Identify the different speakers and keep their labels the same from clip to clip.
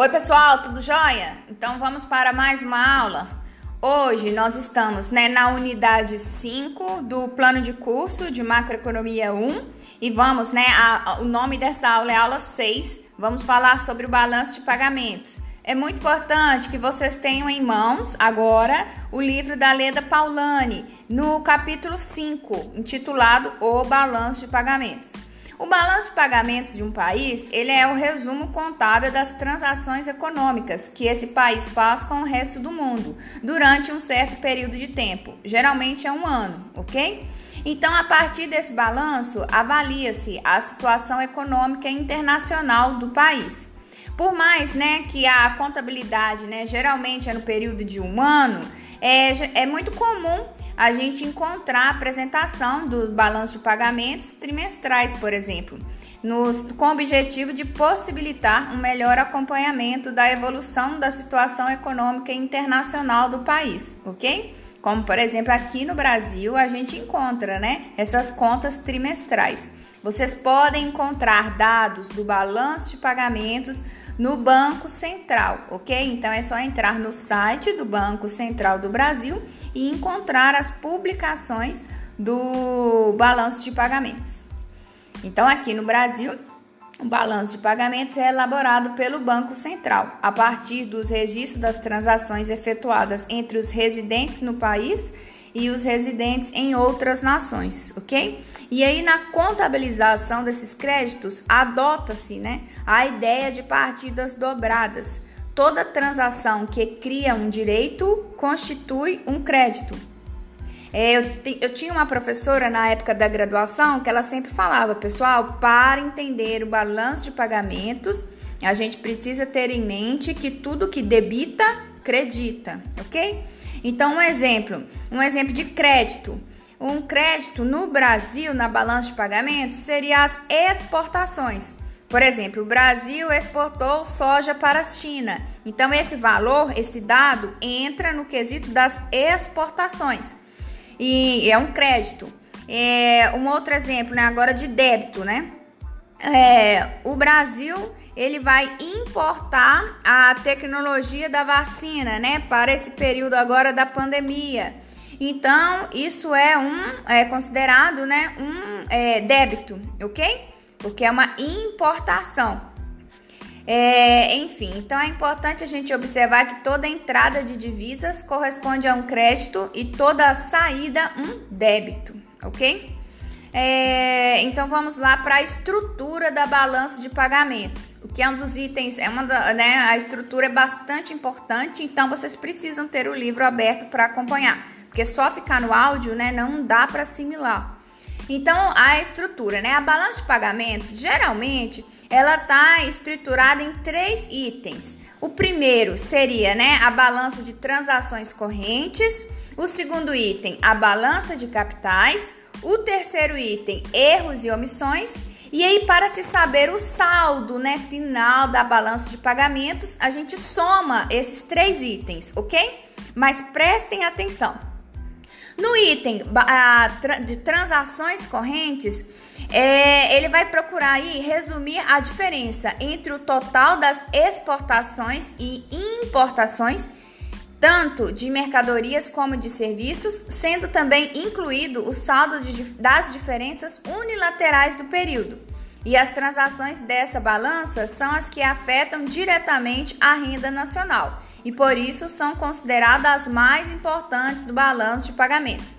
Speaker 1: Oi, pessoal, tudo jóia? Então vamos para mais uma aula. Hoje nós estamos né, na unidade 5 do plano de curso de macroeconomia 1 e vamos, né, a, a, o nome dessa aula é aula 6. Vamos falar sobre o balanço de pagamentos. É muito importante que vocês tenham em mãos agora o livro da Leda Paulani, no capítulo 5, intitulado O Balanço de Pagamentos. O balanço de pagamentos de um país, ele é o resumo contábil das transações econômicas que esse país faz com o resto do mundo durante um certo período de tempo, geralmente é um ano, ok? Então, a partir desse balanço, avalia-se a situação econômica internacional do país. Por mais né, que a contabilidade né, geralmente é no período de um ano, é, é muito comum a gente encontrar a apresentação do balanço de pagamentos trimestrais, por exemplo, nos, com o objetivo de possibilitar um melhor acompanhamento da evolução da situação econômica internacional do país, ok? Como, por exemplo, aqui no Brasil, a gente encontra né, essas contas trimestrais. Vocês podem encontrar dados do balanço de pagamentos no Banco Central, ok? Então é só entrar no site do Banco Central do Brasil e encontrar as publicações do balanço de pagamentos. Então aqui no Brasil, o balanço de pagamentos é elaborado pelo Banco Central a partir dos registros das transações efetuadas entre os residentes no país e os residentes em outras nações, ok? E aí na contabilização desses créditos adota-se, né, a ideia de partidas dobradas. Toda transação que cria um direito constitui um crédito. É, eu, eu tinha uma professora na época da graduação que ela sempre falava, pessoal, para entender o balanço de pagamentos, a gente precisa ter em mente que tudo que debita, credita, ok? Então, um exemplo, um exemplo de crédito. Um crédito no Brasil, na balança de pagamentos, seria as exportações. Por exemplo, o Brasil exportou soja para a China. Então, esse valor, esse dado, entra no quesito das exportações. E é um crédito. É, um outro exemplo, né, agora de débito, né? É, o Brasil ele vai importar a tecnologia da vacina, né, para esse período agora da pandemia. Então, isso é um é considerado, né, um é, débito, ok? Porque é uma importação. É, enfim, então é importante a gente observar que toda entrada de divisas corresponde a um crédito e toda saída um débito, ok? É, então vamos lá para a estrutura da balança de pagamentos, que é um dos itens, é uma né, a estrutura é bastante importante, então vocês precisam ter o livro aberto para acompanhar, porque só ficar no áudio, né, não dá para assimilar. Então a estrutura, né, a balança de pagamentos, geralmente ela está estruturada em três itens. O primeiro seria, né, a balança de transações correntes. O segundo item, a balança de capitais. O terceiro item, erros e omissões. E aí, para se saber o saldo né, final da balança de pagamentos, a gente soma esses três itens, ok? Mas prestem atenção. No item de transações correntes, é, ele vai procurar aí resumir a diferença entre o total das exportações e importações tanto de mercadorias como de serviços, sendo também incluído o saldo de, das diferenças unilaterais do período. E as transações dessa balança são as que afetam diretamente a renda nacional e por isso são consideradas as mais importantes do balanço de pagamentos.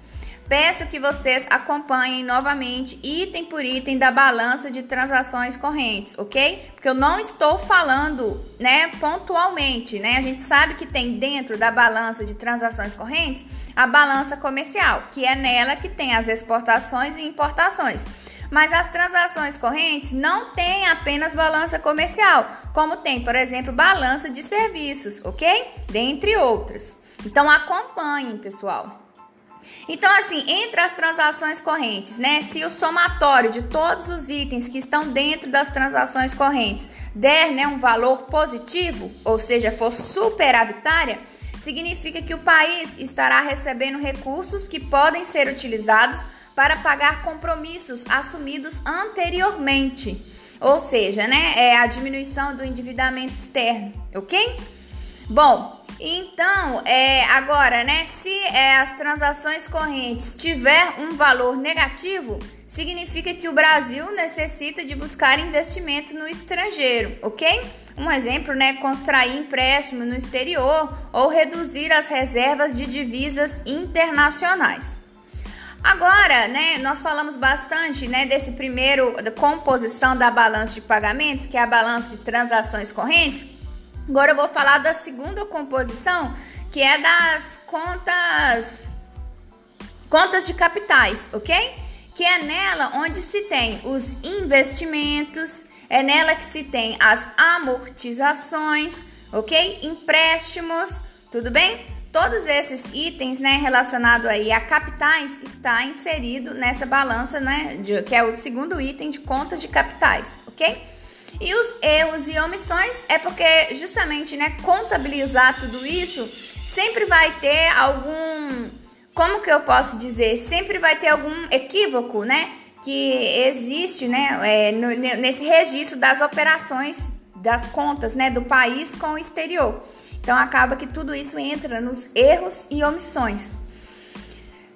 Speaker 1: Peço que vocês acompanhem novamente, item por item, da balança de transações correntes, ok? Porque eu não estou falando, né, pontualmente, né? A gente sabe que tem dentro da balança de transações correntes a balança comercial, que é nela que tem as exportações e importações. Mas as transações correntes não têm apenas balança comercial, como tem, por exemplo, balança de serviços, ok? Dentre outras. Então acompanhem, pessoal. Então, assim, entre as transações correntes, né? Se o somatório de todos os itens que estão dentro das transações correntes der né, um valor positivo, ou seja, for superavitária, significa que o país estará recebendo recursos que podem ser utilizados para pagar compromissos assumidos anteriormente. ou seja, né, é a diminuição do endividamento externo, ok? Bom, então, é, agora, né, se é, as transações correntes tiver um valor negativo, significa que o Brasil necessita de buscar investimento no estrangeiro, ok? Um exemplo, né, contrair empréstimo no exterior ou reduzir as reservas de divisas internacionais. Agora, né, nós falamos bastante, né, desse primeiro da composição da balança de pagamentos, que é a balança de transações correntes. Agora eu vou falar da segunda composição, que é das contas contas de capitais, OK? Que é nela onde se tem os investimentos, é nela que se tem as amortizações, OK? Empréstimos, tudo bem? Todos esses itens, né, relacionado aí a capitais, está inserido nessa balança, né, de, que é o segundo item de contas de capitais, ok? E os erros e omissões é porque justamente, né, contabilizar tudo isso sempre vai ter algum, como que eu posso dizer, sempre vai ter algum equívoco, né, que existe, né, é, no, nesse registro das operações das contas, né, do país com o exterior. Então acaba que tudo isso entra nos erros e omissões.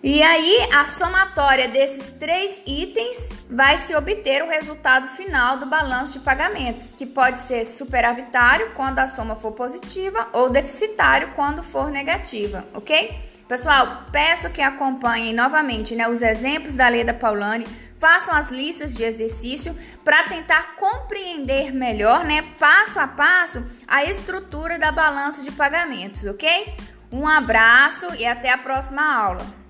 Speaker 1: E aí, a somatória desses três itens vai se obter o resultado final do balanço de pagamentos, que pode ser superavitário quando a soma for positiva ou deficitário quando for negativa, ok? Pessoal, peço que acompanhem novamente né, os exemplos da lei da Paulani façam as listas de exercício para tentar compreender melhor, né, passo a passo, a estrutura da balança de pagamentos, ok? Um abraço e até a próxima aula.